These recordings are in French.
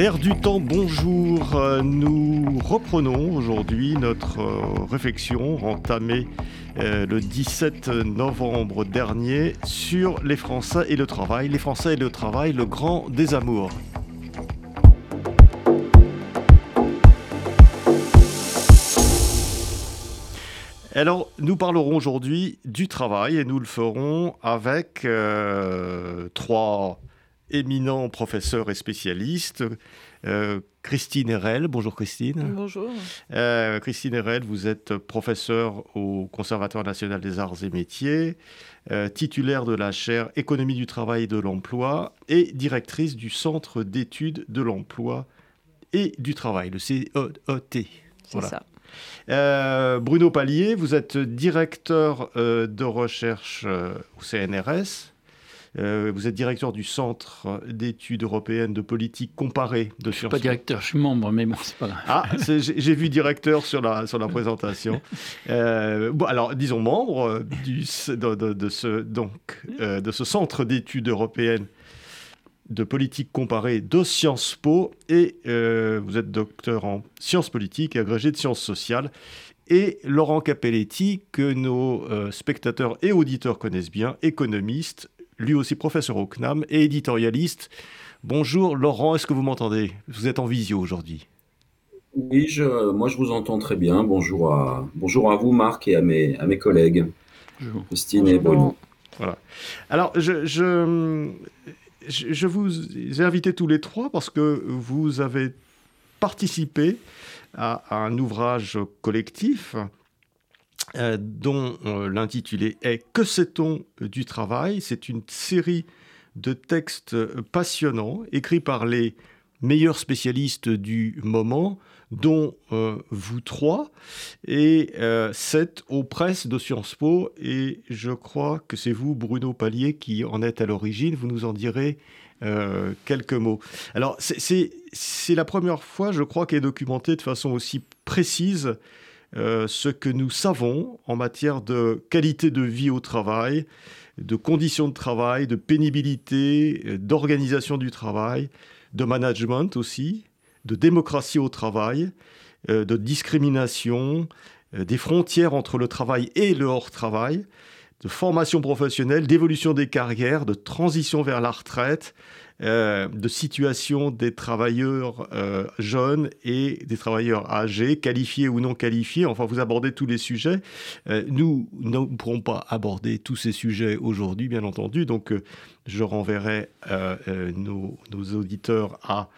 L'air du temps, bonjour. Euh, Nous reprenons aujourd'hui notre euh, réflexion entamée euh, le 17 novembre dernier sur les Français et le travail. Les Français et le travail, le grand désamour. Alors, nous parlerons aujourd'hui du travail et nous le ferons avec trois éminents professeurs et spécialistes. Euh, Christine Herel, bonjour Christine. Bonjour. Euh, Christine Herel, vous êtes professeure au Conservatoire national des arts et métiers, euh, titulaire de la chaire Économie du travail et de l'emploi et directrice du Centre d'études de l'emploi et du travail, le CET. C'est ça. Euh, Bruno Pallier, vous êtes directeur euh, de recherche euh, au CNRS. Euh, vous êtes directeur du Centre d'études européennes de politique comparée de Je suis pas directeur, je suis membre, mais bon, c'est pas grave. Ah, j'ai vu directeur sur la, sur la présentation. Euh, bon, alors, disons membre euh, du, de, de- de ce, donc, euh, de ce centre d'études européennes de politique comparée de Sciences Po et euh, vous êtes docteur en sciences politiques et agrégé de sciences sociales. Et Laurent Capelletti, que nos euh, spectateurs et auditeurs connaissent bien, économiste, lui aussi professeur au CNAM et éditorialiste. Bonjour Laurent, est-ce que vous m'entendez? Vous êtes en visio aujourd'hui. Oui, je, moi je vous entends très bien. Bonjour à, bonjour à vous, Marc, et à mes, à mes collègues, Bonjour. Christine et Bruno. Alors, je, je, je- je vous ai invités tous les trois parce que vous avez participé à, à un ouvrage collectif euh, dont euh, l'intitulé est Que sait-on du travail? C'est une série de textes passionnants écrits par les meilleurs spécialistes du moment, dont euh, vous trois, et euh, c'est aux presses de Sciences Po, et je crois que c'est vous, Bruno Pallier, qui en êtes à l'origine. Vous nous en direz euh, quelques mots. Alors, c'est- la première fois, je crois, qu'est documenté de façon aussi précise euh, ce que nous savons en matière de qualité de vie au travail, de conditions de travail, de pénibilité, euh, d'organisation du travail, de management aussi, de démocratie au travail, euh, de discrimination, des frontières entre le travail et le hors-travail, de formation professionnelle, d'évolution des carrières, de transition vers la retraite, euh, de situation des travailleurs euh, jeunes et des travailleurs âgés, qualifiés ou non qualifiés. Enfin, vous abordez tous les sujets. Euh, nous ne pourrons pas aborder tous ces sujets aujourd'hui, bien entendu. Donc, je renverrai nos, nos auditeurs à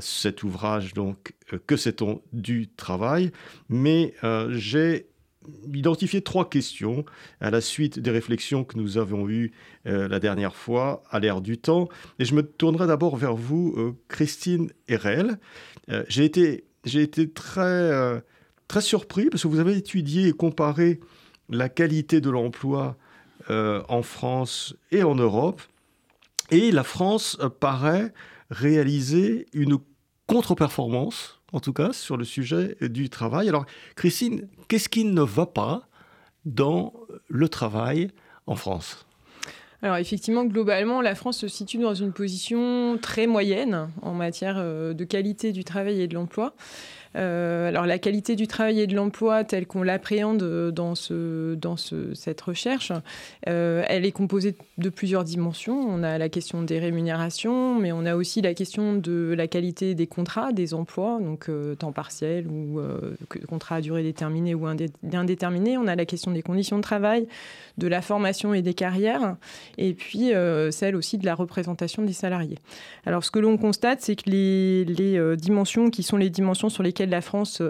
cet ouvrage, donc, Que sait-on du travail? Mais j'ai identifié trois questions à la suite des réflexions que nous avons eues euh, la dernière fois à l'ère du temps. Et je me tournerai d'abord vers vous, euh, Christine Herel. Euh, j'ai été, été très, euh, très surpris parce que vous avez étudié et comparé la qualité de l'emploi en France et en Europe. Et la France paraît réaliser une contre-performance, en tout cas, sur le sujet du travail. Alors, Christine, qu'est-ce qui ne va pas dans le travail en France? Alors effectivement, globalement, la France se situe dans une position très moyenne en matière euh, de qualité du travail et de l'emploi. Euh, alors la qualité du travail et de l'emploi telle qu'on l'appréhende dans, ce, dans ce, cette recherche, euh, elle est composée de plusieurs dimensions. On a la question des rémunérations, mais on a aussi la question de la qualité des contrats, des emplois, donc euh, temps partiel ou contrat à durée déterminée ou indé- indéterminée. On a la question des conditions de travail, de la formation et des carrières, et puis celle aussi de la représentation des salariés. Alors ce que l'on constate, c'est que les, les, dimensions qui sont les dimensions sur lesquelles laquelle la France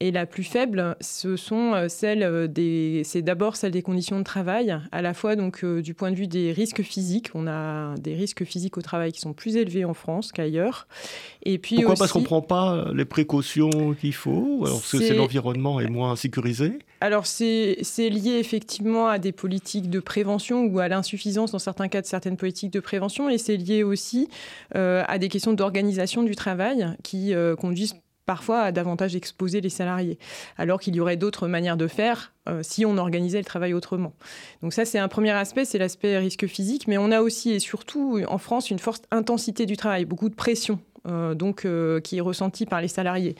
est la plus faible, ce sont celles des, c'est d'abord celle des conditions de travail, à la fois donc du point de vue des risques physiques. On a des risques physiques au travail qui sont plus élevés en France qu'ailleurs. Et puis Pourquoi? Parce qu'on ne prend pas les précautions qu'il faut, alors que c'est l'environnement est moins sécurisé? Alors c'est lié effectivement à des politiques de prévention ou à l'insuffisance dans certains cas de certaines politiques de prévention et c'est lié aussi euh, à des questions d'organisation du travail qui euh, conduisent parfois à davantage exposer les salariés, alors qu'il y aurait d'autres manières de faire euh, si on organisait le travail autrement. Donc ça, c'est un premier aspect, c'est l'aspect risque physique, mais on a aussi et surtout en France une forte intensité du travail, beaucoup de pression euh, donc, euh, qui est ressenti par les salariés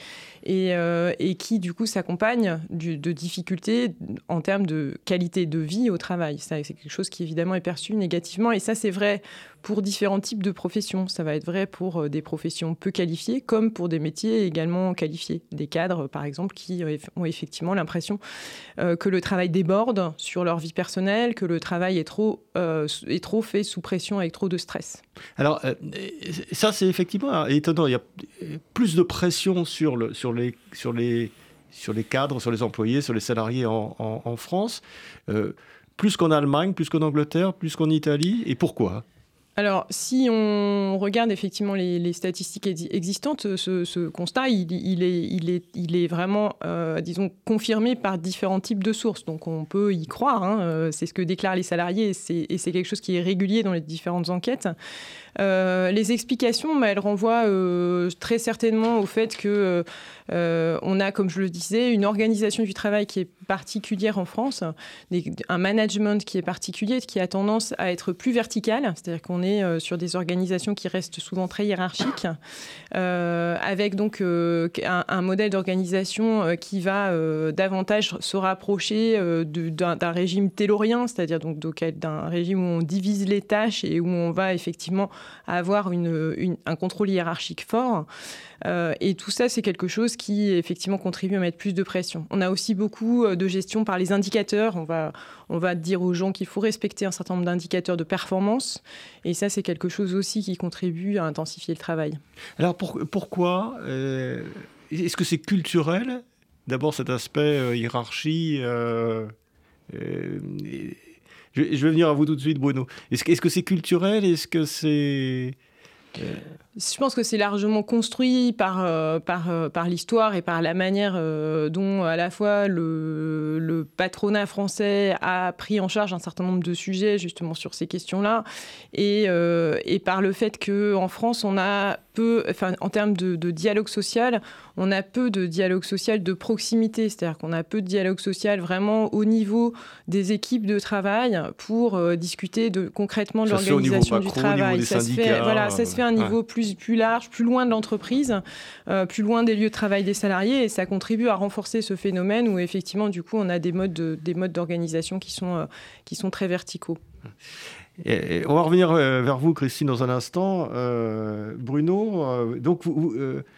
et, euh, et qui, du coup, s'accompagne de difficultés en termes de qualité de vie au travail. C'est quelque chose qui, évidemment, est perçu négativement. Et ça, c'est vrai pour différents types de professions. Ça va être vrai pour des professions peu qualifiées comme pour des métiers également qualifiés. Des cadres, par exemple, qui ont effectivement l'impression que le travail déborde sur leur vie personnelle, que le travail est trop, est trop fait sous pression avec trop de stress. Alors, ça, c'est effectivement étonnant. Il y a plus de pression sur, le, sur, les, sur, les, sur les cadres, sur les employés, sur les salariés en, en, France, euh, plus qu'en Allemagne, plus qu'en Angleterre, plus qu'en Italie. Et pourquoi? Alors, si on regarde effectivement les, statistiques existantes, ce, constat, il, est, il, est, il, est, vraiment, euh, disons, confirmé par différents types de sources. Donc, on peut y croire. Hein, euh, c'est ce que déclarent les salariés et c'est quelque chose qui est régulier dans les différentes enquêtes. Euh, les explications, bah, elles renvoient euh, très certainement au fait que euh, on a, comme je le disais, une organisation du travail qui est particulière en France, un management qui est particulier, qui a tendance à être plus vertical, c'est-à-dire qu'on est sur des organisations qui restent souvent très hiérarchiques, avec donc un, modèle d'organisation qui va davantage se rapprocher d'un régime taylorien, c'est-à-dire donc d'un régime où on divise les tâches et où on va effectivement avoir un contrôle hiérarchique fort. Euh, et tout ça, c'est quelque chose qui, effectivement, contribue à mettre plus de pression. On a aussi beaucoup euh, de gestion par les indicateurs. On va, on va dire aux gens qu'il faut respecter un certain nombre d'indicateurs de performance. Et ça, c'est quelque chose aussi qui contribue à intensifier le travail. Alors, pourquoi euh, Est-ce que c'est culturel D'abord, cet aspect hiérarchie. Je, vais venir à vous tout de suite, Bruno. Est-ce que c'est culturel? Est-ce que c'est... Euh, je pense que c'est largement construit par, euh, par, euh, par l'histoire et par la manière euh, dont à la fois le, le, patronat français a pris en charge un certain nombre de sujets justement sur ces questions-là. Et, et par le fait qu'en France on a peu, enfin en termes de, de, dialogue social, on a peu de dialogue social de proximité, c'est-à-dire qu'on a peu de dialogue social vraiment au niveau des équipes de travail pour discuter de, concrètement de l'organisation du travail. Ça, se fait, voilà, ça se fait à un niveau plus plus, large, plus loin de l'entreprise, euh, plus loin des lieux de travail des salariés, et ça contribue à renforcer ce phénomène où effectivement, du coup, on a des modes des modes d'organisation euh, qui sont très verticaux on va revenir euh, vers vous, Christine, dans un instant. Euh, Bruno, euh, donc,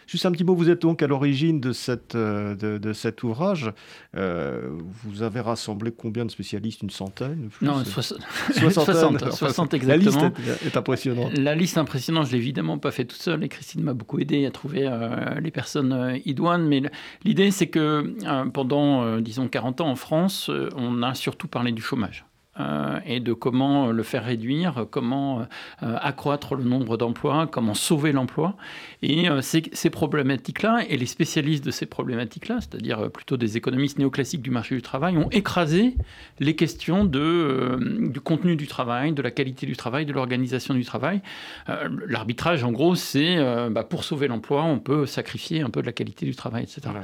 juste un petit mot, vous êtes donc à l'origine de, cette, de, cet ouvrage. vous avez rassemblé combien de spécialistes? Une centaine Non, 60, 60, exactement. La liste est, impressionnante. La liste est impressionnante. Je l'ai évidemment pas fait toute seule et Christine m'a beaucoup aidé à trouver les personnes idoines. Mais l'idée, c'est que pendant, disons, 40 ans en France, on a surtout parlé du chômage. Euh, et de comment le faire réduire, comment euh, accroître le nombre d'emplois, comment sauver l'emploi. Et euh, ces, ces problématiques-là, et les spécialistes de ces problématiques-là, c'est-à-dire plutôt des économistes néoclassiques du marché du travail, ont écrasé les questions de, du contenu du travail, de la qualité du travail, de l'organisation du travail. L'arbitrage, en gros, c'est bah, pour sauver l'emploi, on peut sacrifier un peu de la qualité du travail, etc.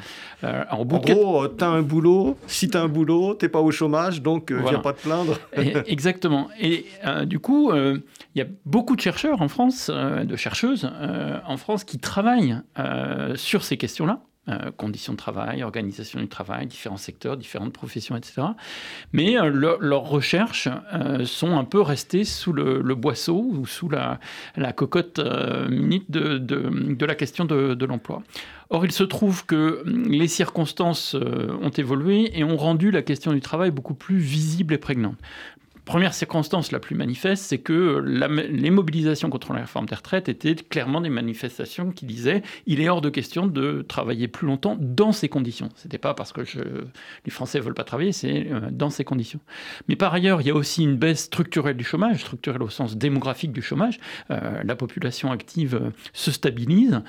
en, gros, tu as un boulot, si tu as un boulot, tu n'es pas au chômage, donc viens pas te plaindre. Exactement. Et euh, du coup, euh, il y a beaucoup de chercheurs en France, euh, de chercheuses en France, qui travaillent sur ces questions-là. Conditions de travail, organisation du travail, différents secteurs, différentes professions, etc. Mais leurs recherches sont un peu restées sous le, boisseau ou sous la, cocotte minute de, la question de, l'emploi. Or, il se trouve que les circonstances euh, ont évolué et ont rendu la question du travail beaucoup plus visible et prégnante. Première circonstance la plus manifeste, c'est que les mobilisations contre la réforme des retraites étaient clairement des manifestations qui disaient il est hors de question de travailler plus longtemps dans ces conditions. Ce n'était pas parce que les Français ne veulent pas travailler, c'est euh, dans ces conditions. Mais par ailleurs, il y a aussi une baisse structurelle du chômage, structurelle au sens démographique du chômage. Euh, la population active euh, se stabilise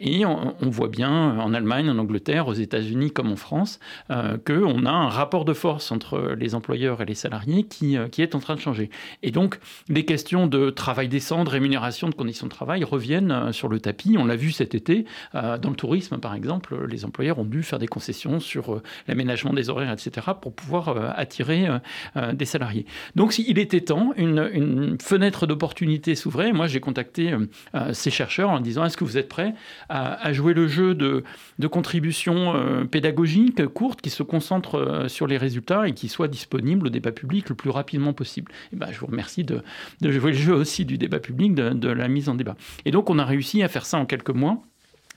et on, voit bien en Allemagne, en Angleterre, aux États-Unis comme en France, qu'on a un rapport de force entre les employeurs et les salariés qui qui est en train de changer. Et donc, les questions de travail décent, de rémunération, de conditions de travail reviennent euh, sur le tapis. On l'a vu cet été, euh, dans le tourisme, par exemple, les employeurs ont dû faire des concessions sur euh, l'aménagement des horaires, etc., pour pouvoir attirer des salariés. Donc, il était temps, une, fenêtre d'opportunité s'ouvrait. Moi, j'ai contacté ces chercheurs en disant, est-ce que vous êtes prêts à, jouer le jeu de, de contributions pédagogiques courtes qui se concentrent sur les résultats et qui soient disponibles au débat public le plus rapidement possible. Et ben, je vous remercie de, jouer le jeu aussi du débat public, de la mise en débat. Et donc on a réussi à faire ça en quelques mois.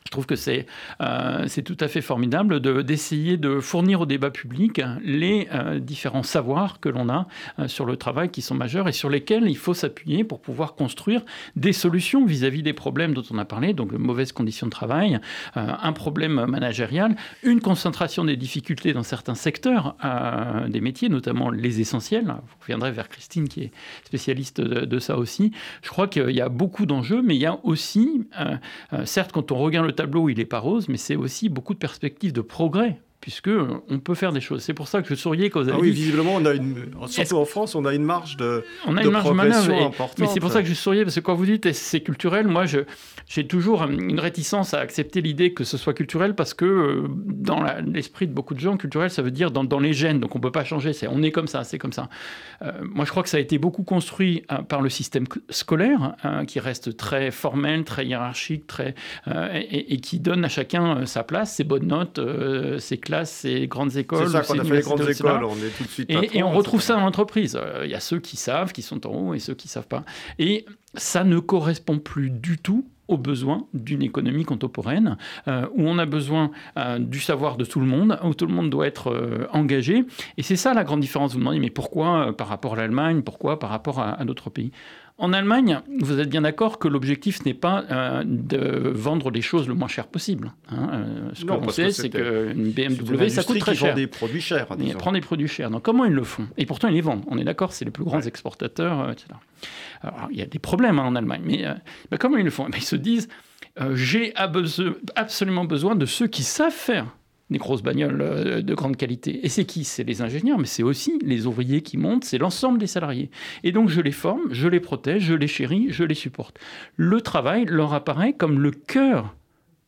Je trouve que c'est euh, tout à fait formidable d'essayer de, fournir au débat public les euh, différents savoirs que l'on a euh, sur le travail qui sont majeurs et sur lesquels il faut s'appuyer pour pouvoir construire des solutions vis-à-vis des problèmes dont on a parlé, donc de mauvaises conditions de travail, un problème managérial, une concentration des difficultés dans certains secteurs des métiers, notamment les essentiels. Vous reviendrez vers Christine qui est spécialiste de ça aussi. Je crois qu'il y a beaucoup d'enjeux, mais il y a aussi, certes, quand on regarde le tableau, il n'est pas rose, mais c'est aussi beaucoup de perspectives de progrès puisque on peut faire des choses. C'est pour ça que je souriais quand vous avez ah oui, visiblement, on a une, surtout en France, on a une marge de, on a une marge manœuvre, Mais c'est pour ça que je souriais, parce que quand vous dites c'est culturel, moi, j'ai toujours une réticence à accepter l'idée que ce soit culturel, parce que euh, dans l'esprit de beaucoup de gens, culturel, ça veut dire dans, dans les gènes, donc on ne peut pas changer, c'est on est comme ça, c'est comme ça. Euh, moi, je crois que ça a été beaucoup construit euh, par le système scolaire, hein, qui reste très formel, très hiérarchique, très, et, et, qui donne à chacun sa place, ses bonnes notes, ses classes, ces grandes écoles. C'est ça qu'on a fait les grandes écoles, on est tout de suite. Et, et on retrouve ça en entreprise. Euh, il y a ceux qui savent, qui sont en haut, et ceux qui ne savent pas. Et ça ne correspond plus du tout aux besoins d'une économie contemporaine, euh, où on a besoin euh, du savoir de tout le monde, où tout le monde doit être engagé. Et c'est ça la grande différence. Vous me demandez, mais pourquoi par rapport à l'Allemagne, pourquoi par rapport à d'autres pays? En Allemagne, vous êtes bien d'accord que l'objectif n'est pas euh, de vendre les choses le moins cher possible. Hein. Euh, ce qu'on sait, c'est qu'une BMW, ça coûte très cher. des produits chers. Ils prend des produits chers. Donc comment ils le font? Et pourtant, ils les vendent. On est d'accord, c'est les plus grands exportateurs, euh, etc. Alors, il y a des problèmes hein, en Allemagne, mais bah, comment ils le font? Eh ben, Ils se disent, j'ai absolument besoin de ceux qui savent faire des grosses bagnoles euh, de grande qualité. Et c'est qui? C'est les ingénieurs, mais c'est aussi les ouvriers qui montent, c'est l'ensemble des salariés. Et donc je les forme, je les protège, je les chéris, je les supporte. Le travail leur apparaît comme le cœur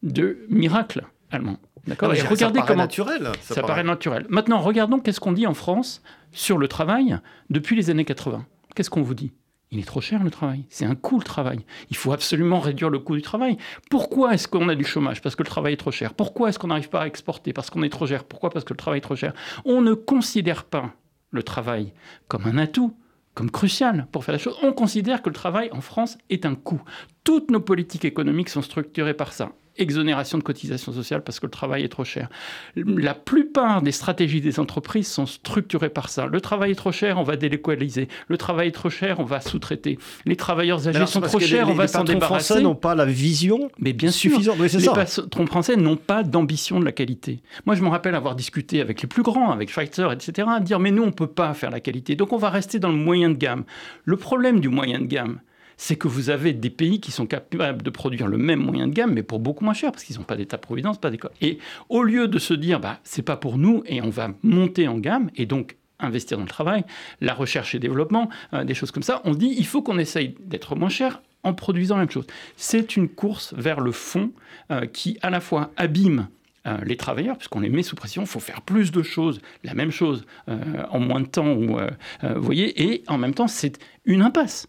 de miracle allemand. D'accord? Et regardez ça comment naturel. Ça, paraît naturel. Maintenant, regardons qu'est-ce qu'on dit en France sur le travail depuis les années 80. Qu'est-ce qu'on vous dit? Il est trop cher le travail. C'est un coût le travail. Il faut absolument réduire le coût du travail. Pourquoi est-ce qu'on a du chômage Parce que le travail est trop cher? Pourquoi est-ce qu'on n'arrive pas à exporter Parce qu'on est trop cher? Pourquoi Parce que le travail est trop cher? On ne considère pas le travail comme un atout, comme crucial pour faire la chose. On considère que le travail en France est un coût. Toutes nos politiques économiques sont structurées par ça exonération de cotisations sociales parce que le travail est trop cher. La plupart des stratégies des entreprises sont structurées par ça. Le travail est trop cher, on va délocaliser. Le travail est trop cher, on va sous-traiter. Les travailleurs âgés sont trop chers, on va s'en débarrasser. Les Français n'ont pas la vision mais bien suffisante. les patrons français n'ont pas d'ambition de la qualité. Moi, je me rappelle avoir discuté avec les plus grands, avec Schweitzer, etc., à dire mais nous, on ne peut pas faire la qualité. Donc, on va rester dans le moyen de gamme. Le problème du moyen de gamme, c'est que vous avez des pays qui sont capables de produire le même moyen de gamme, mais pour beaucoup moins cher, parce qu'ils n'ont pas d'État-providence, pas d'école. Et au lieu de se dire, bah, c'est pas pour nous, et on va monter en gamme, et donc investir dans le travail, la recherche et développement, euh, des choses comme ça, on dit, il faut qu'on essaye d'être moins cher en produisant la même chose. C'est une course vers le fond euh, qui, à la fois, abîme euh, les travailleurs, puisqu'on les met sous pression, il faut faire plus de choses, la même chose, en moins de temps, vous voyez, et en même temps, c'est une impasse.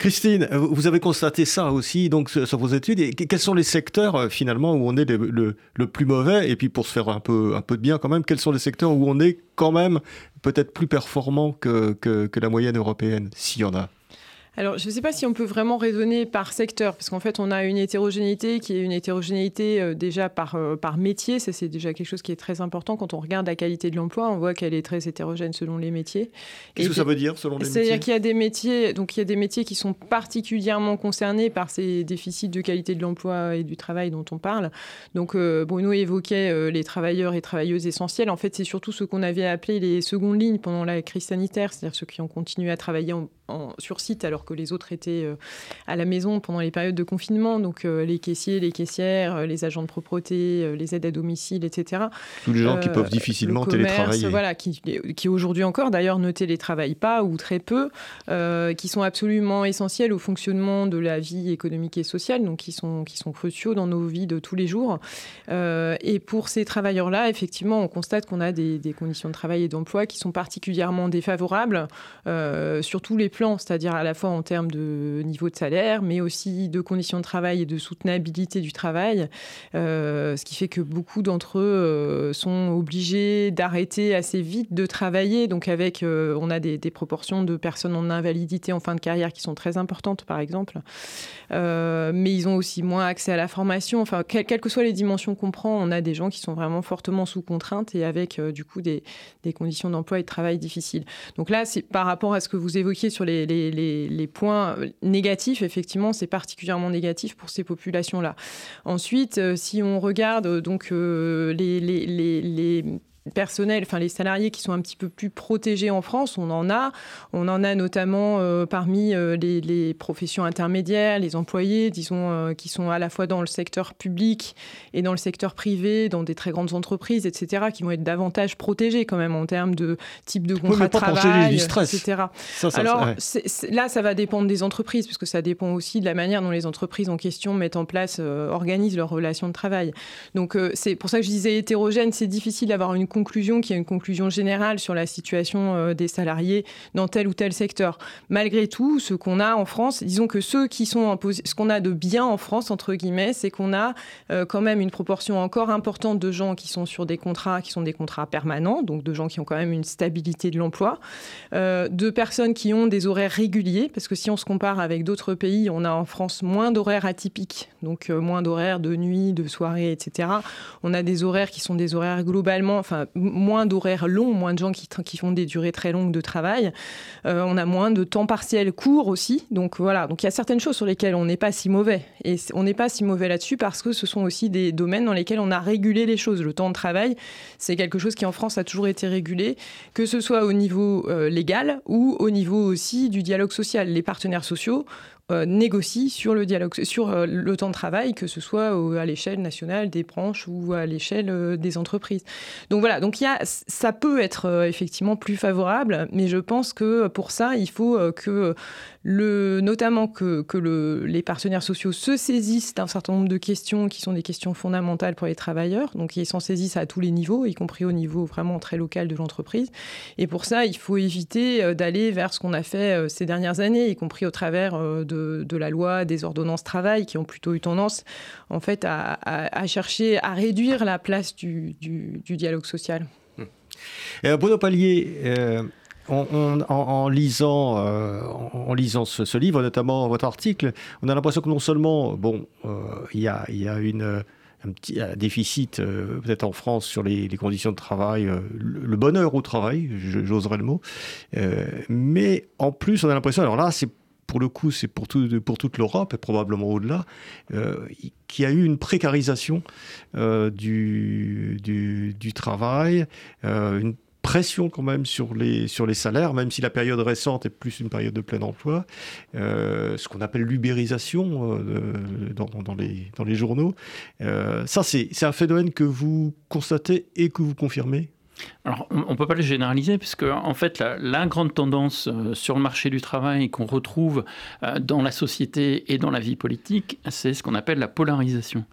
Christine, vous avez constaté ça aussi donc sur vos études. Quels sont les secteurs euh, finalement où on est le, plus mauvais? Et puis pour se faire un peu, un peu de bien quand même, quels sont les secteurs où on est quand même peut-être plus performant que, que, la moyenne européenne, s'il y en a? Alors, je ne sais pas si on peut vraiment raisonner par secteur, parce qu'en fait, on a une hétérogénéité qui est une hétérogénéité euh, déjà par, euh, par métier. Ça, c'est déjà quelque chose qui est très important. Quand on regarde la qualité de l'emploi, on voit qu'elle est très hétérogène selon les métiers. Qu'est-ce que ça veut dire selon les métiers C'est-à-dire qu'il y a des métiers, donc il y a des métiers qui sont particulièrement concernés par ces déficits de qualité de l'emploi et du travail dont on parle. Donc, euh, Bruno évoquait les travailleurs et travailleuses essentielles. En fait, c'est surtout ce qu'on avait appelé les secondes lignes pendant la crise sanitaire, c'est-à-dire ceux qui ont continué à travailler en, sur site alors que les autres étaient euh, à la maison pendant les périodes de confinement. Donc euh, les caissiers, les caissières, euh, les agents de propreté, les aides à domicile, etc. Tous les gens qui peuvent difficilement télétravailler. Voilà, qui, qui aujourd'hui encore d'ailleurs ne télétravaillent pas ou très peu, qui sont absolument essentiels au fonctionnement de la vie économique et sociale, donc qui sont, qui sont cruciaux dans nos vies de tous les jours. et pour ces travailleurs-là, effectivement, on constate qu'on a des, des, conditions de travail et d'emploi qui sont particulièrement défavorables sur tous les c'est-à-dire à la fois en termes de niveau de salaire, mais aussi de conditions de travail et de soutenabilité du travail, euh, ce qui fait que beaucoup d'entre eux euh, sont obligés d'arrêter assez vite de travailler. Donc avec, euh, on a des, proportions de personnes en invalidité en fin de carrière qui sont très importantes, par exemple. mais ils ont aussi moins accès à la formation. Enfin, quelles que soient les dimensions qu'on prend, on a des gens qui sont vraiment fortement sous contrainte et avec du coup des, des conditions d'emploi et de travail difficiles. Donc là, c'est par rapport à ce que vous évoquiez sur les les, points négatifs, effectivement, c'est particulièrement négatif pour ces populations-là. Ensuite, euh, si on regarde euh, donc euh, les, les personnels, enfin les salariés qui sont un petit peu plus protégés en France, on en a. On en a notamment euh, parmi euh, les, professions intermédiaires, les employés, disons, euh, qui sont à la fois dans le secteur public et dans le secteur privé, dans des très grandes entreprises, etc., qui vont être davantage protégés quand même en termes de type de contrat de travail, etc. Alors là, ça va dépendre des entreprises, puisque ça dépend aussi de la manière dont les entreprises en question mettent en place, organisent leurs relations de travail. Donc c'est pour ça que je disais hétérogène, c'est difficile d'avoir une conclusion qui est une conclusion générale sur la situation euh, des salariés dans tel ou tel secteur. Malgré tout, ce qu'on a en France, disons que ceux qui sont ce qu'on a de bien en France, entre guillemets, c'est qu'on a euh, quand même une proportion encore importante de gens qui sont sur des contrats, qui sont des contrats permanents, donc de gens qui ont quand même une stabilité de l'emploi, euh, de personnes qui ont des horaires réguliers, parce que si on se compare avec d'autres pays, on a en France moins d'horaires atypiques, donc moins d'horaires de nuit, de soirée, etc. On a des horaires qui sont des horaires globalement, enfin moins d'horaires longs, moins de gens qui, font des durées très longues de travail. Euh, on a moins de temps partiel court aussi. Donc voilà, donc il y a certaines choses sur lesquelles on n'est pas si mauvais. Et on n'est pas si mauvais là-dessus parce que ce sont aussi des domaines dans lesquels on a régulé les choses. Le temps de travail, c'est quelque chose qui en France a toujours été régulé, que ce soit au niveau euh, légal ou au niveau aussi du dialogue social. Les partenaires sociaux euh, négocie sur le dialogue, sur le temps de travail, que ce soit à l'échelle nationale des branches ou à l'échelle des entreprises. Donc voilà, donc ça peut être effectivement plus favorable, mais je pense que pour ça, il faut que le, notamment que, que le, les partenaires sociaux se saisissent d'un certain nombre de questions qui sont des questions fondamentales pour les travailleurs, donc ils s'en saisissent à tous les niveaux, y compris au niveau vraiment très local de l'entreprise. Et pour ça, il faut éviter d'aller vers ce qu'on a fait ces dernières années, y compris au travers de de, la loi, des ordonnances travail, qui ont plutôt eu tendance en fait à, chercher à réduire la place du, dialogue social. Hum. Euh, Bruno Pallier, euh, en, lisant, euh, en, lisant ce, livre, notamment votre article, on a l'impression que non seulement, bon, il y a, une un petit déficit peut-être en France sur les, conditions de travail, le, bonheur au travail, j'oserais le mot, mais en plus on a l'impression, alors là c'est pour le coup, c'est pour, tout, pour toute l'Europe et probablement au-delà, euh, qu'il y a eu une précarisation euh, du, travail, euh, une pression quand même sur les, salaires, même si la période récente est plus une période de plein emploi, ce qu'on appelle l'ubérisation dans, dans, les, dans les journaux. ça, c'est un phénomène que vous constatez et que vous confirmez alors, on ne peut pas le généraliser, puisque en fait, la, grande tendance euh, sur le marché du travail qu'on retrouve euh, dans la société et dans la vie politique, c'est ce qu'on appelle la polarisation.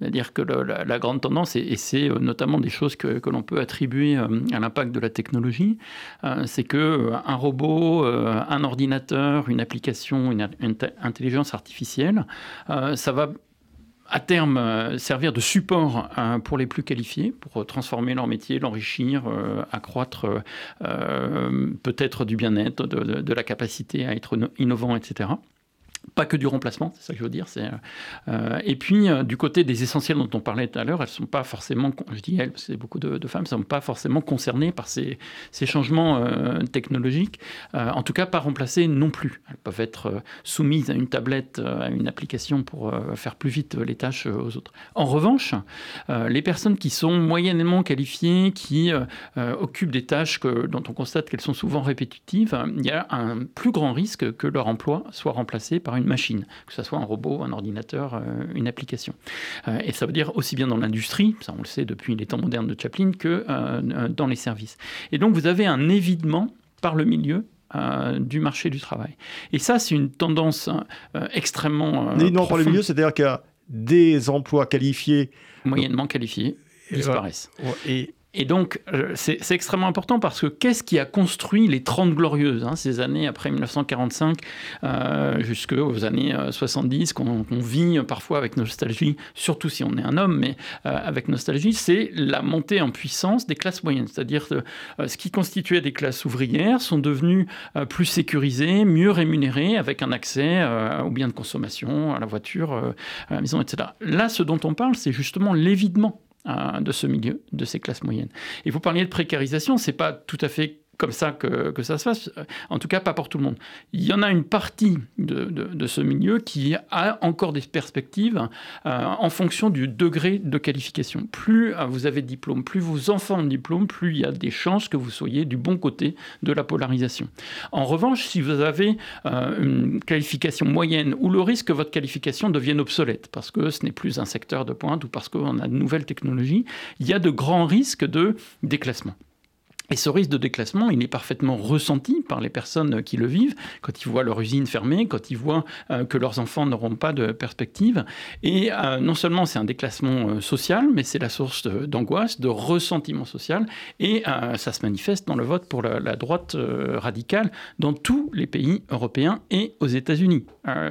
C'est-à-dire que la, grande tendance, et, c'est euh, notamment des choses que, l'on peut attribuer à l'impact de la technologie, c'est que un robot, un ordinateur, une application, une, intelligence artificielle, ça va à terme servir de support pour les plus qualifiés, pour transformer leur métier, l'enrichir, accroître peut-être du bien-être, de, la capacité à être innovant, etc pas que du remplacement, c'est ça que je veux dire. Euh, et puis, euh, du côté des essentiels dont on parlait tout à l'heure, elles ne sont pas forcément, je dis elles, parce beaucoup de, femmes, ne sont pas forcément concernées par ces, changements euh, technologiques, en tout cas pas remplacées non plus. Elles peuvent être soumises à une tablette, à une application pour faire plus vite les tâches aux autres. En revanche, les personnes qui sont moyennement qualifiées, qui occupent des tâches que, dont on constate qu'elles sont souvent répétitives, il y a un plus grand risque que leur emploi soit remplacé par une machine, que ce soit un robot, un ordinateur, euh, une application. Euh, et ça veut dire aussi bien dans l'industrie, ça on le sait depuis les temps modernes de Chaplin, que euh, dans les services. Et donc vous avez un évidement par le milieu du marché du travail. Et ça, c'est une tendance extrêmement. non, par le milieu, c'est-à-dire qu'il y a des emplois qualifiés. Moyennement qualifiés disparaissent. Et, et donc, euh, c'est extrêmement important parce que qu'est-ce qui a construit les 30 glorieuses, hein, ces années après 1945 euh, jusqu'aux années 70, euh, qu'on vit parfois avec nostalgie, surtout si on est un homme, mais euh, avec nostalgie, c'est la montée en puissance des classes moyennes. C'est-à-dire ce qui constituait des classes ouvrières sont devenues plus sécurisées, mieux rémunérées, avec un accès aux biens de consommation, à la voiture, à la maison, etc. Là, ce dont on parle, c'est justement l'évidement euh, de ce milieu, de ces classes moyennes. Et vous parliez de précarisation, c'est pas tout à fait comme ça que, ça se fasse, en tout cas pas pour tout le monde. Il y en a une partie de, ce milieu qui a encore des perspectives euh, en fonction du degré de qualification. Plus euh, vous avez de diplôme, plus vos enfants ont de diplôme, plus il y a des chances que vous soyez du bon côté de la polarisation. En revanche, si vous avez euh, une qualification moyenne ou le risque que votre qualification devienne obsolète parce que ce n'est plus un secteur de pointe ou parce qu'on a de nouvelles technologies, il y a de grands risques de déclassement. Et ce risque de déclassement, il est parfaitement ressenti par les personnes qui le vivent, quand ils voient leur usine fermée, quand ils voient euh, que leurs enfants n'auront pas de perspective. Et euh, non seulement c'est un déclassement euh, social, mais c'est la source d'angoisse, de ressentiment social, et ça se manifeste dans le vote pour la, la droite radicale dans tous les pays européens et aux États-Unis.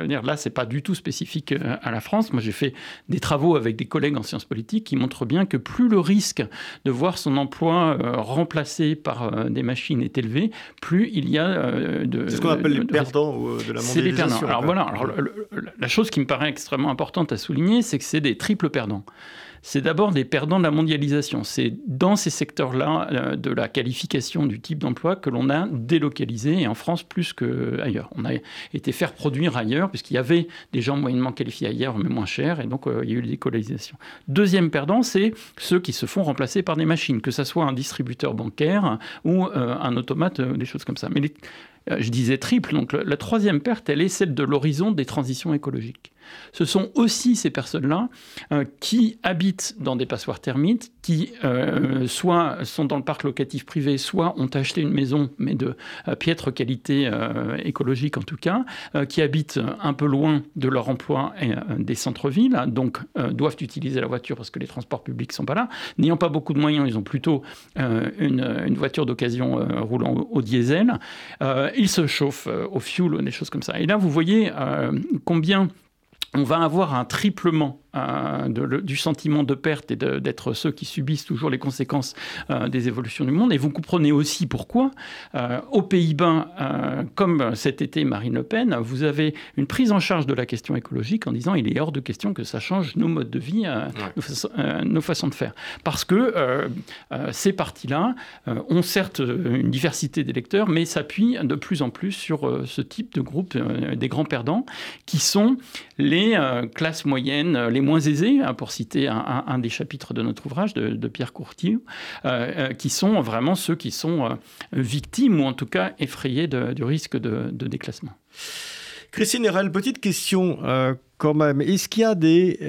Là, c'est pas du tout spécifique à la France. Moi, j'ai fait des travaux avec des collègues en sciences politiques qui montrent bien que plus le risque de voir son emploi remplacé par euh, des machines est élevé, plus il y a euh, de. C'est ce qu'on appelle les perdants euh, de la mondialisation. C'est les perdants. Alors voilà, la chose qui me paraît extrêmement importante à souligner, c'est que c'est des triples perdants c'est d'abord des perdants de la mondialisation. C'est dans ces secteurs-là euh, de la qualification du type d'emploi que l'on a délocalisé, et en France plus qu'ailleurs. On a été faire produire ailleurs, puisqu'il y avait des gens moyennement qualifiés ailleurs, mais moins chers, et donc euh, il y a eu des décolonisations. Deuxième perdant, c'est ceux qui se font remplacer par des machines, que ce soit un distributeur bancaire ou euh, un automate, des choses comme ça. Mais je disais triple, donc la troisième perte, elle est celle de l'horizon des transitions écologiques ce sont aussi ces personnes-là euh, qui habitent dans des passoires thermiques, qui euh, soit sont dans le parc locatif privé, soit ont acheté une maison, mais de euh, piètre qualité écologique en tout cas, qui habitent un peu loin de leur emploi et des centres-villes, donc doivent utiliser la voiture parce que les transports publics ne sont pas là. N'ayant pas beaucoup de moyens, ils ont plutôt une, voiture d'occasion roulant au, au diesel. ils se chauffent au fuel, des choses comme ça. Et là, vous voyez combien on va avoir un triplement euh, du sentiment de perte et d'être ceux qui subissent toujours les conséquences euh, des évolutions du monde. Et vous comprenez aussi pourquoi, euh, aux Pays-Bas, comme cet été Marine Le Pen, vous avez une prise en charge de la question écologique en disant il est hors de question que ça change nos modes de vie, nos, façons de faire. Parce que ces partis-là ont certes une diversité d'électeurs, mais s'appuient de plus en plus sur ce type de groupe des grands perdants, qui sont les classes moyennes, les moins aisés, hein, pour citer un, des chapitres de notre ouvrage de, Pierre Courtier, euh, euh, qui sont vraiment ceux qui sont euh, victimes ou en tout cas effrayés du risque de, déclassement. Christine Herel, petite question quand même. Est-ce qu'il y a des...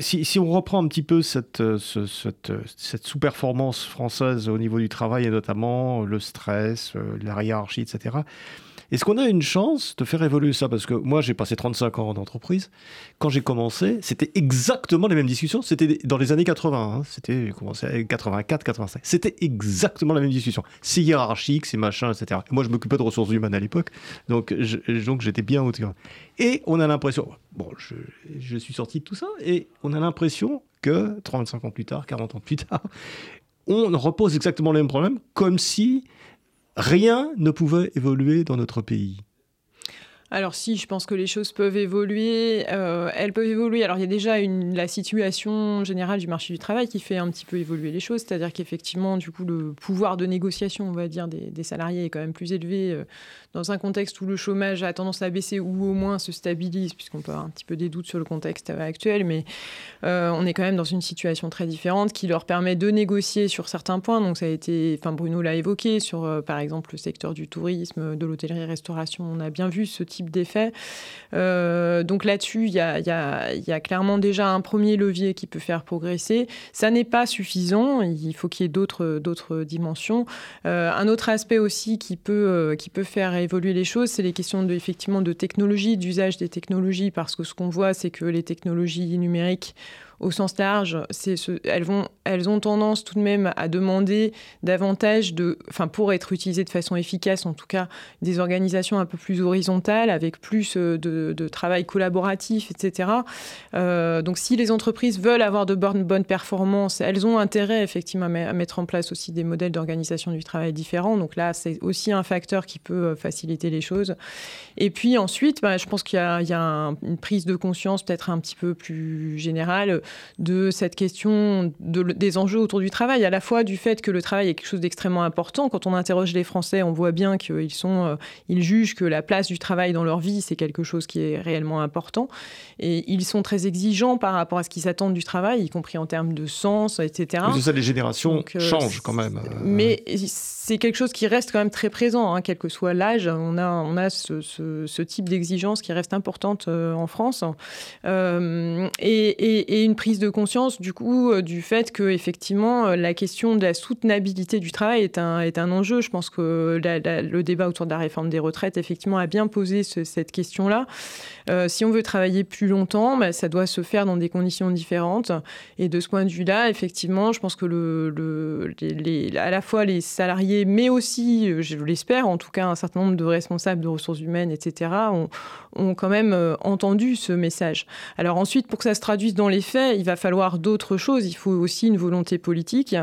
si, on reprend un petit peu cette, cette sous-performance française au niveau du travail, et notamment le stress, la hiérarchie, etc., Est-ce qu'on a une chance de faire évoluer ça? Parce que moi, j'ai passé 35 ans en entreprise. Quand j'ai commencé, c'était exactement les mêmes discussions. C'était dans les années 80. Hein. C'était, j'ai commencé à 84, 85. C'était exactement la même discussion. C'est hiérarchique, c'est machin, etc. moi, je m'occupais de ressources humaines à l'époque. Donc, j'étais bien au Et on a l'impression, bon, je, je suis sorti de tout ça, et on a l'impression que 35 ans plus tard, 40 ans plus tard, on repose exactement les mêmes problèmes, comme si rien ne pouvait évoluer dans notre pays. Alors si, je pense que les choses peuvent évoluer. Euh, elles peuvent évoluer. Alors il y a déjà la situation générale du marché du travail qui fait un petit peu évoluer les choses. C'est-à-dire qu'effectivement, du coup, le pouvoir de négociation, on va dire, des, salariés est quand même plus élevé euh, dans un contexte où le chômage a tendance à baisser ou au moins se stabilise, puisqu'on peut avoir un petit peu des doutes sur le contexte actuel. Mais euh, on est quand même dans une situation très différente qui leur permet de négocier sur certains points. Donc ça a été, enfin Bruno l'a évoqué, sur par exemple le secteur du tourisme, de l'hôtellerie-restauration. On a bien vu ce type d'effet. Euh, donc là-dessus, il y a, clairement déjà un premier levier qui peut faire progresser. Ça n'est pas suffisant, il faut qu'il y ait d'autres dimensions. Euh, un autre aspect aussi qui peut, euh, qui peut faire évoluer les choses, c'est les questions effectivement de technologie, d'usage des technologies, parce que ce qu'on voit, c'est que les technologies numériques au sens large, elles, ont tendance tout de même à demander davantage de, enfin pour être utilisées de façon efficace, en tout cas, des organisations un peu plus horizontales, avec plus euh, de, travail collaboratif, etc. Euh, donc si les entreprises veulent avoir de bonnes, bonnes performances, elles ont intérêt effectivement à, mettre en place aussi des modèles d'organisation du travail différents. Donc là, c'est aussi un facteur qui peut euh, faciliter les choses. Et puis ensuite, bah, je pense qu'il y a, une prise de conscience peut-être un petit peu plus générale de cette question des enjeux autour du travail, à la fois du fait que le travail est quelque chose d'extrêmement important. Quand on interroge les Français, on voit bien qu'ils sont, euh, ils jugent que la place du travail dans leur vie, c'est quelque chose qui est réellement important. Et ils sont très exigeants par rapport à ce qu'ils attendent du travail, y compris en termes de sens, etc. C'est ça, les générations euh, changent quand même. Euh, mais c'est quelque chose qui reste quand même très présent, hein, quel que soit l'âge. On a, on a ce, type d'exigence qui reste importante en France. et, et, une prise de conscience du coup euh, du fait que effectivement euh, la question de la soutenabilité du travail est un, est un enjeu. Je pense que le débat autour de la réforme des retraites effectivement a bien posé cette question-là. Euh, si on veut travailler plus longtemps, bah, ça doit se faire dans des conditions différentes. Et de ce point de vue-là, effectivement, je pense que le, les, à la fois les salariés, mais aussi, je l'espère, en tout cas un certain nombre de responsables de ressources humaines, etc., ont, ont quand même entendu ce message. Alors ensuite, pour que ça se traduise dans les faits, il va falloir d'autres choses. Il faut aussi une volonté politique.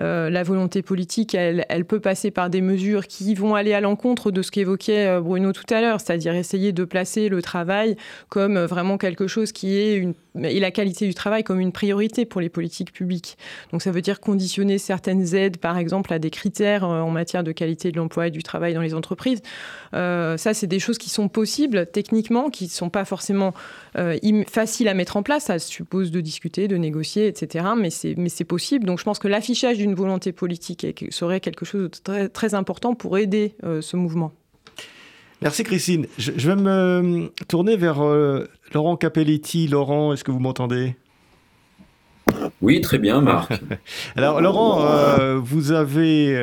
Euh, la volonté politique, elle, peut passer par des mesures qui vont aller à l'encontre de ce qu'évoquait euh, Bruno tout à l'heure, c'est-à-dire essayer de placer le travail comme vraiment quelque chose qui est une et la qualité du travail comme une priorité pour les politiques publiques. Donc ça veut dire conditionner certaines aides, par exemple, à des critères euh, en matière de qualité de l'emploi et du travail dans les entreprises. ça, c'est des choses qui sont possibles techniquement, qui ne sont pas forcément faciles à mettre en place. Ça suppose de discuter, de négocier, etc. Mais c'est possible. Donc je pense que l'affichage d'une volonté politique serait quelque chose de très, important pour aider euh, ce mouvement. Merci Christine. Je, vais me tourner vers euh, Laurent Capelletti. Laurent, est-ce que vous m'entendez? Oui, très bien, Marc. Alors Laurent, euh, vous avez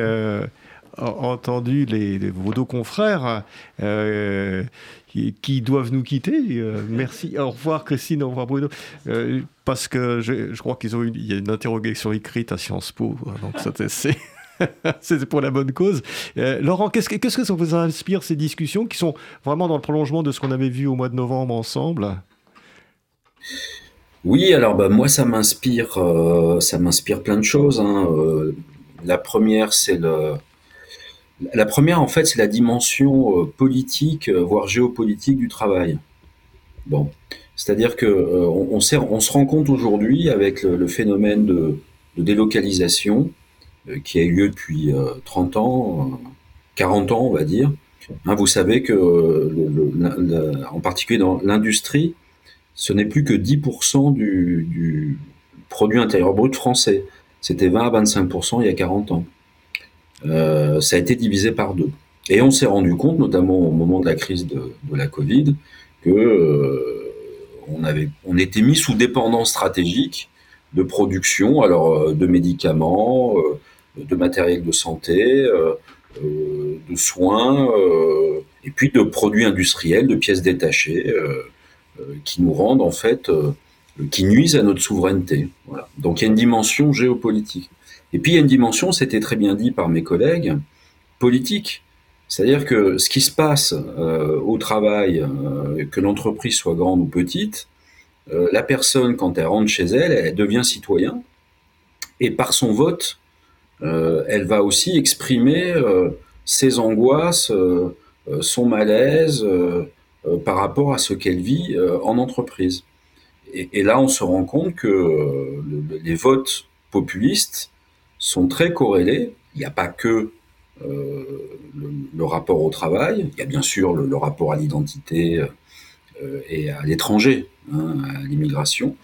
entendu les, vos deux confrères qui, doivent nous quitter. Euh, merci. Au revoir Christine, au revoir Bruno. Euh, parce que je, je crois qu'ils ont eu, il y a une interrogation écrite à Sciences Po. Donc ça, c'est. c'est pour la bonne cause. Euh, Laurent, qu'est-ce que, ça vous inspire ces discussions qui sont vraiment dans le prolongement de ce qu'on avait vu au mois de novembre ensemble? Oui, alors bah, moi ça m'inspire, ça m'inspire plein de choses. Hein. la première, c'est le, la première, en fait, c'est la dimension euh, politique, euh, voire géopolitique du travail. Bon, c'est-à-dire que euh, on, se rend compte aujourd'hui avec le, phénomène de, délocalisation qui a eu lieu depuis 30 ans, 40 ans, on va dire. Hein, vous savez que, en particulier dans l'industrie, ce n'est plus que 10% du, du produit intérieur brut français. C'était 20 à 25% il y a 40 ans. Euh, ça a été divisé par deux. Et on s'est rendu compte, notamment au moment de la crise de, la Covid, que euh, on, avait, on était mis sous dépendance stratégique de production, alors euh, de médicaments, de matériel de santé, de soins, et puis de produits industriels, de pièces détachées, qui nous rendent en fait, qui nuisent à notre souveraineté. Voilà. Donc il y a une dimension géopolitique. Et puis il y a une dimension, c'était très bien dit par mes collègues, politique. C'est-à-dire que ce qui se passe euh, au travail, euh, que l'entreprise soit grande ou petite, euh, la personne, quand elle rentre chez elle, elle devient citoyen, et par son vote, elle va aussi exprimer ses angoisses, son malaise par rapport à ce qu'elle vit en entreprise. Et, là, on se rend compte que les votes populistes sont très corrélés. Il n'y a pas que euh, le, rapport au travail, il y a bien sûr le, rapport à l'identité euh, et à l'étranger, hein, à l'immigration,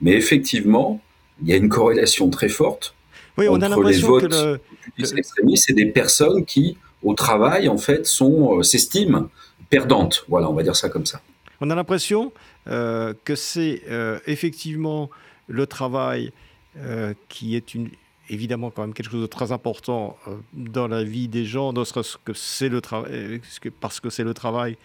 mais effectivement, il y a une corrélation très forte oui, on entre les votes que le, extrémistes et des personnes qui, au travail, en fait, sont euh, s'estiment perdantes. Voilà, on va dire ça comme ça. On a l'impression que c'est effectivement le travail qui est une, évidemment quand même quelque chose de très important euh, dans la vie des gens, que c'est le travail, euh, parce que c'est le travail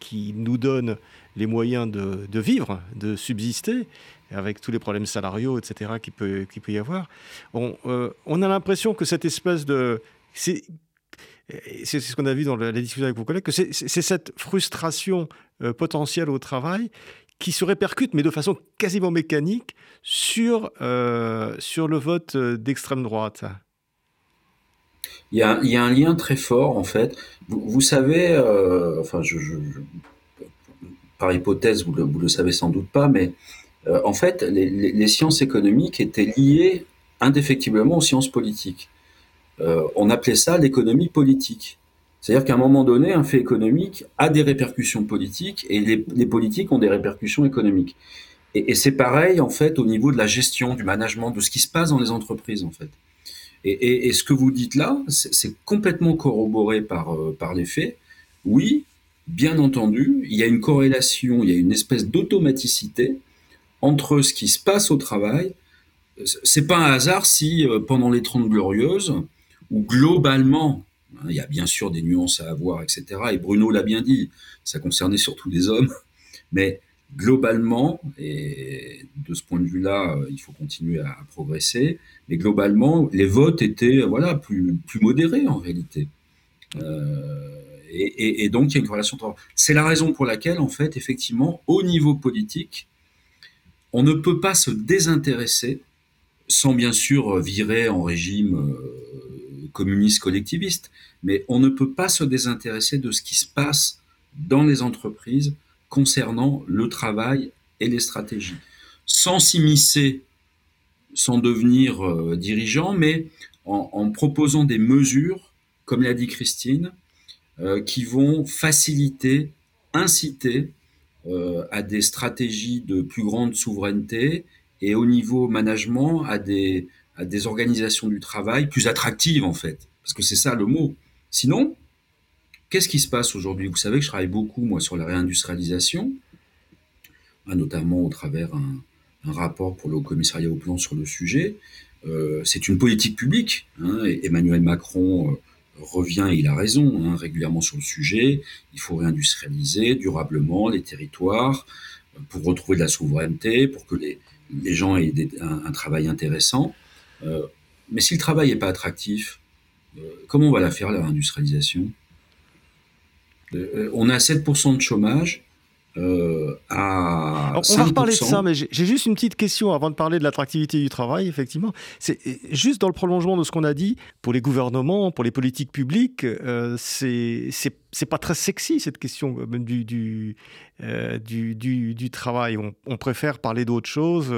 qui nous donne les moyens de, vivre, de subsister, avec tous les problèmes salariaux, etc., qu'il peut, qui peut y avoir. On, euh, on a l'impression que cette espèce de... C'est, ce qu'on a vu dans la, discussion avec vos collègues, que c'est, cette frustration potentielle au travail qui se répercute, mais de façon quasiment mécanique, sur, euh, sur le vote euh, d'extrême droite il y, a, il y, a, un lien très fort, en fait. Vous, savez, euh, enfin, par hypothèse, vous le, le savez sans doute pas, mais en fait, les, sciences économiques étaient liées indéfectiblement aux sciences politiques. on appelait ça l'économie politique. C'est-à-dire qu'à un moment donné, un fait économique a des répercussions politiques et les, politiques ont des répercussions économiques. Et, c'est pareil, en fait, au niveau de la gestion, du management, de ce qui se passe dans les entreprises, en fait. Et, ce que vous dites là, c'est complètement corroboré par, euh, par les faits. Oui, bien entendu, il y a une corrélation, il y a une espèce d'automaticité entre ce qui se passe au travail. C'est pas un hasard si, euh, pendant les Trente Glorieuses, ou globalement, Hein, il y a bien sûr des nuances à avoir, etc. Et Bruno l'a bien dit, ça concernait surtout les hommes. Mais globalement, et de ce point de vue-là, il faut continuer à, progresser, mais globalement, les votes étaient voilà, plus, modérés en réalité. Euh, et, donc, il y a une corrélation. C'est la raison pour laquelle, en fait, effectivement, au niveau politique, on ne peut pas se désintéresser sans bien sûr virer en régime euh, communiste collectiviste, mais on ne peut pas se désintéresser de ce qui se passe dans les entreprises concernant le travail et les stratégies, sans s'immiscer, sans devenir euh, dirigeant, mais en, proposant des mesures, comme l'a dit Christine, euh, qui vont faciliter, inciter à des stratégies de plus grande souveraineté et au niveau management à des, à des organisations du travail plus attractives en fait, parce que c'est ça le mot. Sinon, qu'est-ce qui se passe aujourd'hui? Vous savez que je travaille beaucoup, moi, sur la réindustrialisation, hein, notamment au travers un, rapport pour le Commissariat au plan sur le sujet. Euh, c'est une politique publique. Hein, Emmanuel Macron euh, revient, il a raison, hein, régulièrement sur le sujet. Il faut réindustrialiser durablement les territoires euh, pour retrouver de la souveraineté, pour que les, gens aient un, travail intéressant. mais si le travail n'est pas attractif, euh, comment on va la faire, la réindustrialisation? Euh, euh, On a 7% de chômage. À on va reparler de ça, mais j'ai juste une petite question avant de parler de l'attractivité du travail, effectivement. C'est juste dans le prolongement de ce qu'on a dit, pour les gouvernements, pour les politiques publiques, euh, c'est pas très sexy cette question même du, du, du, du, travail. On, préfère parler d'autre chose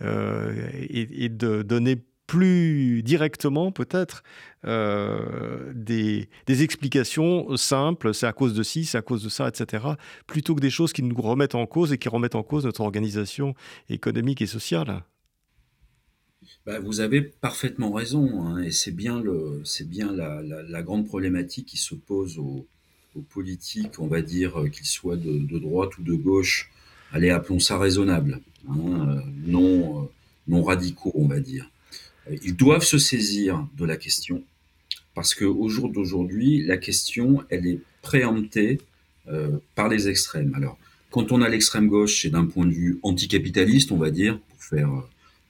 et, et, de donner plus directement peut-être euh, des, explications simples, c'est à cause de ci, c'est à cause de ça, etc., plutôt que des choses qui nous remettent en cause et qui remettent en cause notre organisation économique et sociale. Bah, vous avez parfaitement raison, hein, et c'est bien, le, bien la, grande problématique qui se pose aux, politiques, on va dire, euh, qu'ils soient de, droite ou de gauche, allez, appelons ça raisonnable, hein, euh, non, non radicaux, on va dire. Ils doivent se saisir de la question parce qu'au jour d'aujourd'hui, la question, elle est préemptées par les extrêmes. Alors, quand on a l'extrême gauche, c'est d'un point de vue anticapitaliste, on va dire, pour faire,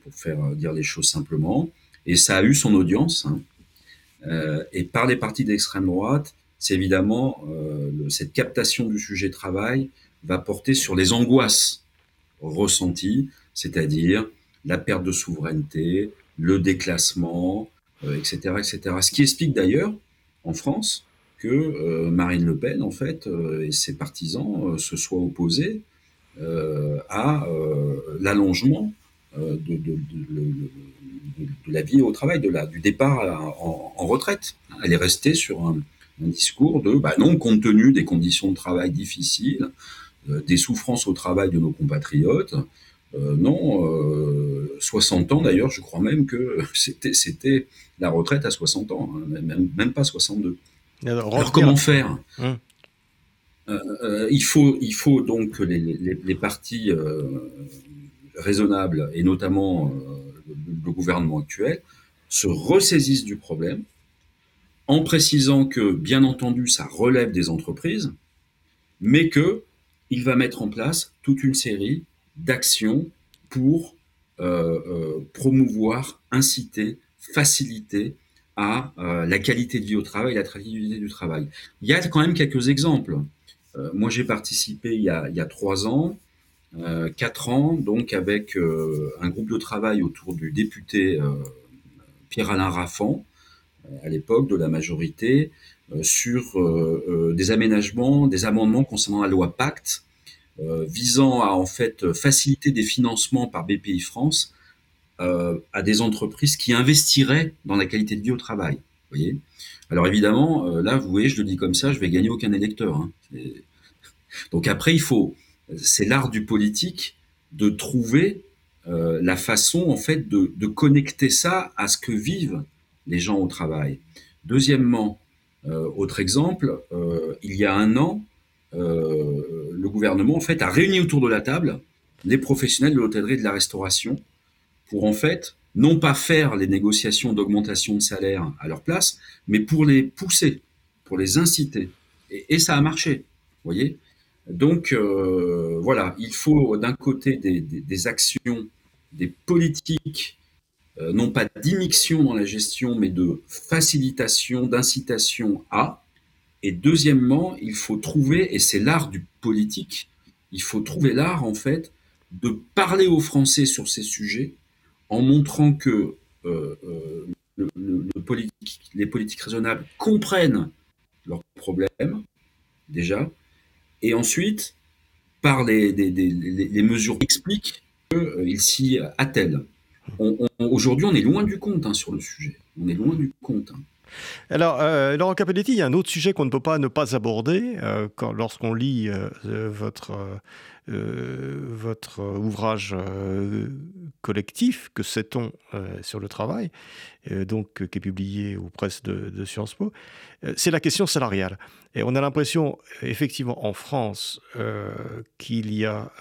pour faire dire les choses simplement. Et ça a eu son audience. Hein. et par les partis d'extrême droite, c'est évidemment cette captation du sujet travail va porter sur les angoisses ressenties, c'est-à-dire la perte de souveraineté, le déclassement, etc., euh, etc. Ce qui explique d'ailleurs, en France, que euh, Marine Le Pen, en fait, euh, et ses partisans se soient opposés à l'allongement de, la vie au travail, de la, du départ en, retraite. Elle est restée sur un, discours de bah non, compte tenu des conditions de travail difficiles, des souffrances au travail de nos compatriotes, euh, non, 60 euh, ans d'ailleurs, je crois même que c'était la retraite à 60 ans, hein, même, pas 62. Alors, comment faire hum. euh, il, faut, il faut donc que les, partis raisonnables, et notamment le, gouvernement actuel, se ressaisissent du problème, en précisant que, bien entendu, ça relève des entreprises, mais que il va mettre en place toute une série d'actions pour euh, euh, promouvoir, inciter, faciliter à euh, la qualité de vie au travail, la traçabilité du travail. Il y a quand même quelques exemples. moi, j'ai participé il y, a, trois ans, quatre ans, donc avec un groupe de travail autour du député Pierre-Alain Raffan, à l'époque de la majorité, sur des aménagements, des amendements concernant la loi Pacte, visant à en fait faciliter des financements par BPI France euh, à des entreprises qui investiraient dans la qualité de vie au travail. Voyez Alors évidemment, euh, là, vous voyez, je le dis comme ça, je vais gagner aucun électeur. Hein. Donc après, il faut, c'est l'art du politique de trouver la façon en fait de, connecter ça à ce que vivent les gens au travail. Deuxièmement, autre exemple, il y a un an, euh, gouvernement a réuni autour de la table les professionnels de l'hôtellerie et de la restauration pour en fait non pas faire les négociations d'augmentation de salaire à leur place, mais pour les pousser, pour les inciter. Et, ça a marché, voyez. Donc euh, voilà, il faut d'un côté des, actions, des politiques, euh, non pas d'immixtion dans la gestion, mais de facilitation, d'incitation à, et deuxièmement, il faut trouver, et c'est l'art du politique, il faut trouver l'art en fait de parler aux Français sur ces sujets en montrant que euh, euh, les politiques raisonnables comprennent leurs problèmes déjà, et ensuite, par les, mesures expliquent qu'ils s'y attellent. Aujourd'hui, on est loin du compte hein, sur le sujet. On est loin du compte. Hein. Alors, euh, Laurent Capelletti, il y a un autre sujet qu'on ne peut pas ne pas aborder euh, lorsqu'on lit euh, votre, votre ouvrage collectif, Que sait-on sur le travail, donc, qui est publié aux presses de, Sciences Po, c'est la question salariale. Et on a l'impression, effectivement, en France, qu'il y a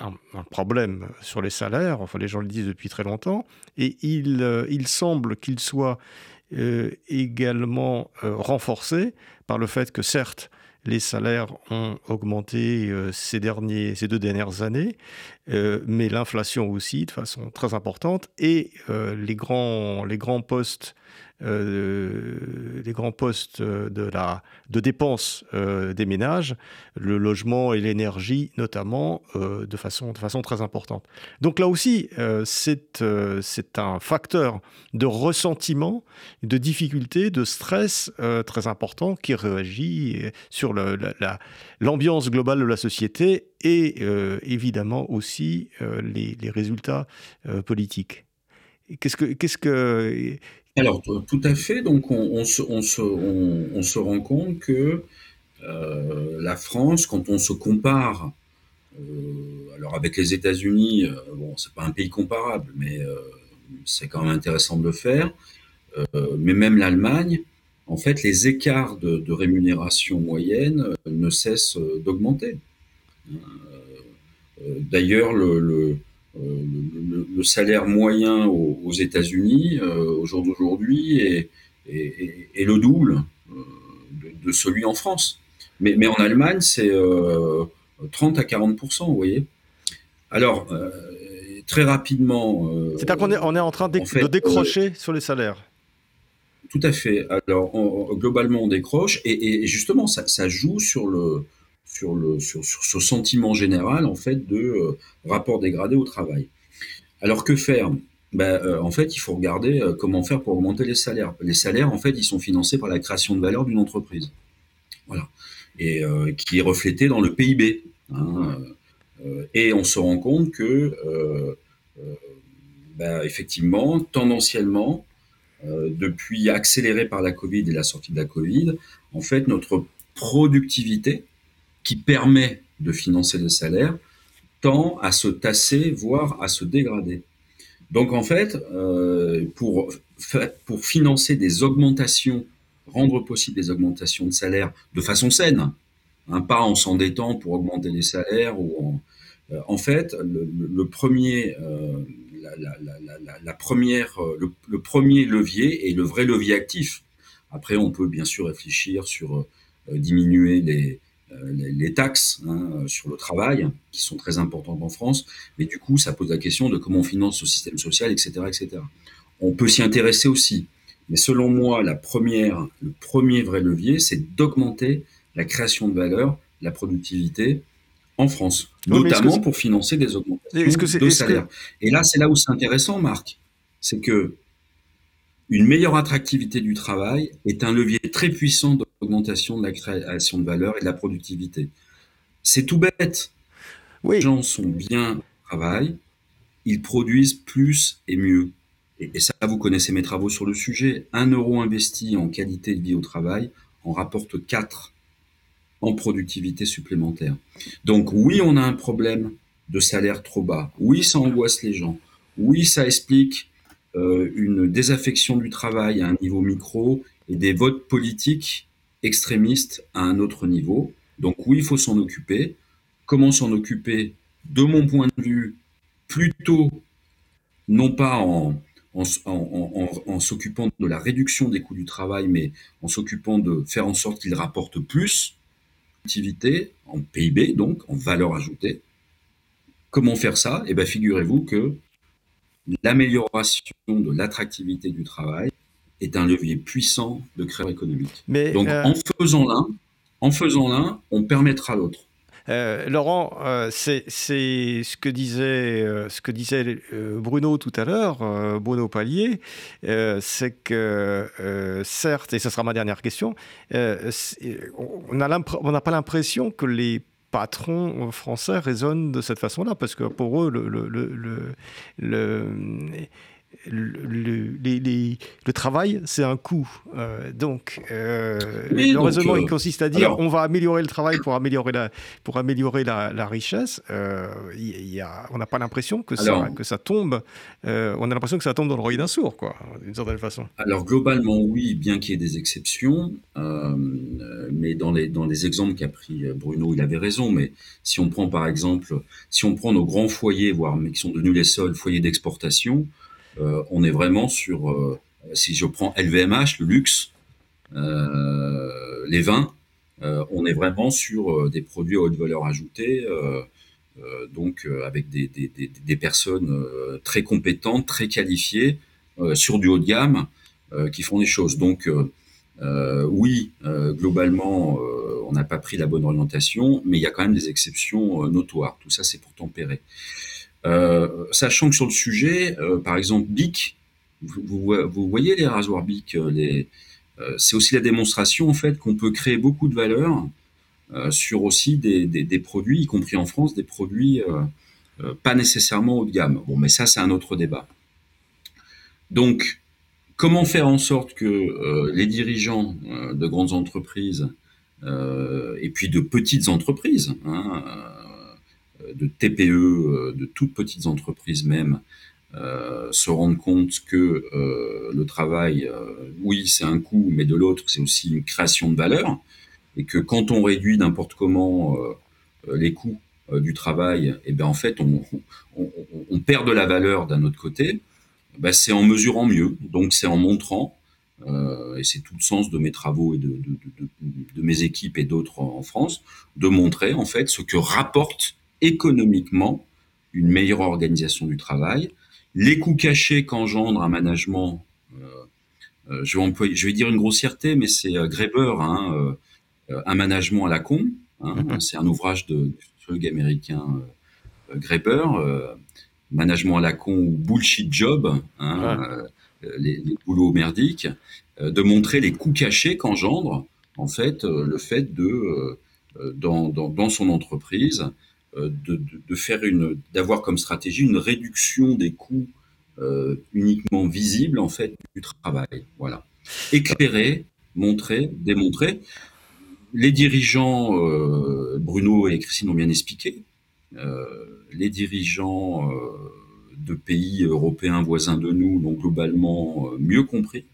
un, un, problème sur les salaires, enfin les gens le disent depuis très longtemps, et il, il semble qu'il soit euh, également euh, renforcé par le fait que certes, les salaires ont augmenté euh, ces, deux dernières années, mais l'inflation aussi de façon très importante et les grands postes euh, les grands postes de, la, de dépenses euh, des ménages, le logement et l'énergie notamment, euh, de, façon, de façon très importante. Donc là aussi, c'est un facteur de ressentiment, de difficulté, de stress très important qui réagit sur l'ambiance globale de la société et évidemment aussi les, les, résultats politiques. Qu'est-ce que, qu'est-ce que, alors, tout à fait. Donc, on, se, rend compte que euh, la France, quand on se compare, euh, alors avec les États-Unis, euh, bon, c'est pas un pays comparable, mais c'est quand même intéressant de le faire. mais même l'Allemagne, en fait, les écarts de, rémunération moyenne ne cessent d'augmenter. D'ailleurs, le euh, le, salaire moyen aux, États-Unis euh, au jour d'aujourd'hui est, le double euh, de, celui en France. Mais, mais en Allemagne, c'est 30 à 40 vous voyez. Alors, très rapidement. C'est-à-dire qu'on est, on est en train de, décrocher sur les salaires. Tout à fait. Alors, globalement, on décroche et, justement, ça, ça, joue sur le, sur, le, sur, sur, ce sentiment général en fait de euh, rapport dégradé au travail. Alors que faire? Ben, euh, En fait, il faut regarder euh, comment faire pour augmenter les salaires. Les salaires, en fait, ils sont financés par la création de valeur d'une entreprise. Voilà. Et qui est reflété dans le PIB. Hein, et on se rend compte que, ben, effectivement, tendanciellement, depuis accéléré par la Covid et la sortie de la Covid, en fait, notre productivité, qui permet de financer le salaire tend à se tasser, voire à se dégrader. Donc en fait, euh, pour, pour financer des augmentations, rendre possible des augmentations de salaire de façon saine, hein, pas en s'endettant pour augmenter les salaires, ou en, euh, en fait, le, premier, euh, la, première, le, premier levier est le vrai levier actif. Après, on peut bien sûr réfléchir sur diminuer les, les, taxes hein, sur le travail, qui sont très importantes en France, mais du coup, ça pose la question de comment on finance ce système social, etc. etc. On peut s'y intéresser aussi, mais selon moi, la première, le premier vrai levier, c'est d'augmenter la création de valeur, la productivité en France, notamment pour financer des augmentations de salaire. Et là, c'est là où c'est intéressant, Marc, c'est que une meilleure attractivité du travail est un levier très puissant d'augmentation de la création de valeur et de la productivité. C'est tout bête. Les gens sont bien au travail, ils produisent plus et mieux. Et, ça, vous connaissez mes travaux sur le sujet. Un euro investi en qualité de vie au travail en rapporte 4 en productivité supplémentaire. Donc oui, on a un problème de salaire trop bas. Oui, ça angoisse les gens. Oui, ça explique une désaffection du travail à un niveau micro et des votes politiques extrémistes à un autre niveau. Donc oui, il faut s'en occuper. Comment s'en occuper? De mon point de vue, plutôt non pas en, en, s'occupant de la réduction des coûts du travail, mais en s'occupant de faire en sorte qu'il rapporte plus d'activité en PIB, donc en valeur ajoutée. Comment faire ça? Eh bien, figurez-vous que l'amélioration de l'attractivité du travail est un levier puissant de création économique. Mais, Donc euh, en faisant l'un, en faisant l'un, on permettra l'autre. Euh, Laurent, euh, c'est ce que disait, ce que disait Bruno tout à l'heure, Bruno Pallier, c'est que certes, et ce sera ma dernière question, on n'a pas l'impression que les patrons français raisonnent de cette façon-là, parce que pour eux, le, le, le, le le, le, travail, c'est un coût. Euh, donc, euh, le raisonnement, il euh, consiste à dire on va améliorer le travail pour améliorer la, pour améliorer la, richesse. Y a, on n'a pas l'impression que, ça, que ça tombe. on a l'impression que ça tombe dans l'oreille d'un sourd, quoi, d'une certaine façon. Alors, globalement, oui, bien qu'il y ait des exceptions. mais dans les, dans les exemples qu'a pris Bruno, il avait raison. Mais si on prend, par exemple, si on prend nos grands foyers, voire mais qui sont devenus les seuls foyers d'exportation, euh, on est vraiment sur, euh, si je prends LVMH, le luxe, euh, les vins, on est vraiment sur des produits à haute valeur ajoutée. donc avec des, personnes très compétentes, très qualifiées, sur du haut de gamme, qui font des choses. Donc oui, globalement, on n'a pas pris la bonne orientation, mais il y a quand même des exceptions notoires. Tout ça, c'est pour tempérer. Euh, sachant que sur le sujet, euh, par exemple, BIC, vous, voyez les rasoirs BIC, euh, c'est aussi la démonstration en fait qu'on peut créer beaucoup de valeur sur aussi des, des, produits, y compris en France, des produits pas nécessairement haut de gamme. Bon, mais ça, c'est un autre débat. Donc, comment faire en sorte que les dirigeants de grandes entreprises et puis de petites entreprises, hein, de TPE, euh, de toutes petites entreprises même, euh, se rendent compte que euh, le travail, oui, c'est un coût, mais de l'autre, c'est aussi une création de valeur, et que quand on réduit n'importe comment les coûts du travail, et eh bien en fait, on, on, perd de la valeur d'un autre côté. Ben, c'est en mesurant mieux, donc c'est en montrant et c'est tout le sens de mes travaux et de, de mes équipes et d'autres en France, de montrer en fait ce que rapporte économiquement une meilleure organisation du travail, les coûts cachés qu'engendre un management, euh, euh, je, vais je, vais dire une grossièreté, mais c'est euh, Greber, hein, un management à la con. Hein, mm-hmm. C'est un ouvrage de sociologue américain Greber, management à la con ou bullshit job, hein, les, les, boulots merdiques, de montrer les coûts cachés qu'engendre en fait le fait de dans, dans, dans, son entreprise de, de, faire une d'avoir comme stratégie une réduction des coûts euh, uniquement visible en fait du travail. Voilà. Éclairer, montrer, démontrer. Les dirigeants, euh, Bruno et Christine ont bien expliqué, euh, les dirigeants de pays européens voisins de nous l'ont globalement mieux compris.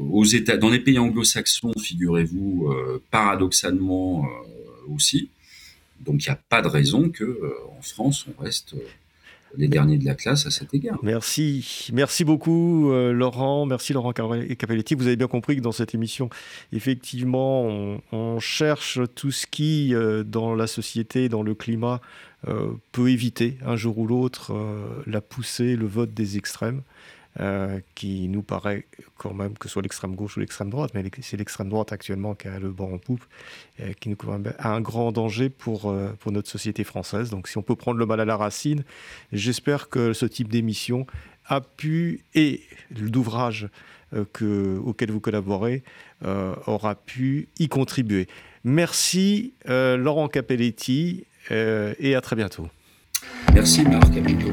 aux États, dans les pays anglo-saxons, figurez-vous, paradoxalement aussi. Donc il n'y a pas de raison que en France on reste les derniers de la classe à cet égard. Merci. Merci beaucoup, euh, Laurent. Merci, Laurent Capelletti. Vous avez bien compris que dans cette émission, effectivement, on, cherche tout ce qui, euh, dans la société, dans le climat, euh, peut éviter un jour ou l'autre la poussée, le vote des extrêmes. Euh, qui nous paraît quand même que ce soit l'extrême gauche ou l'extrême droite, mais c'est l'extrême droite actuellement qui a le banc en poupe, euh, qui nous a un grand danger pour, euh, pour notre société française. Donc si on peut prendre le mal à la racine, j'espère que ce type d'émission a pu, et l'ouvrage auquel vous collaborez, aura pu y contribuer. Merci Laurent Capelletti et à très bientôt. Merci Marc, à bientôt.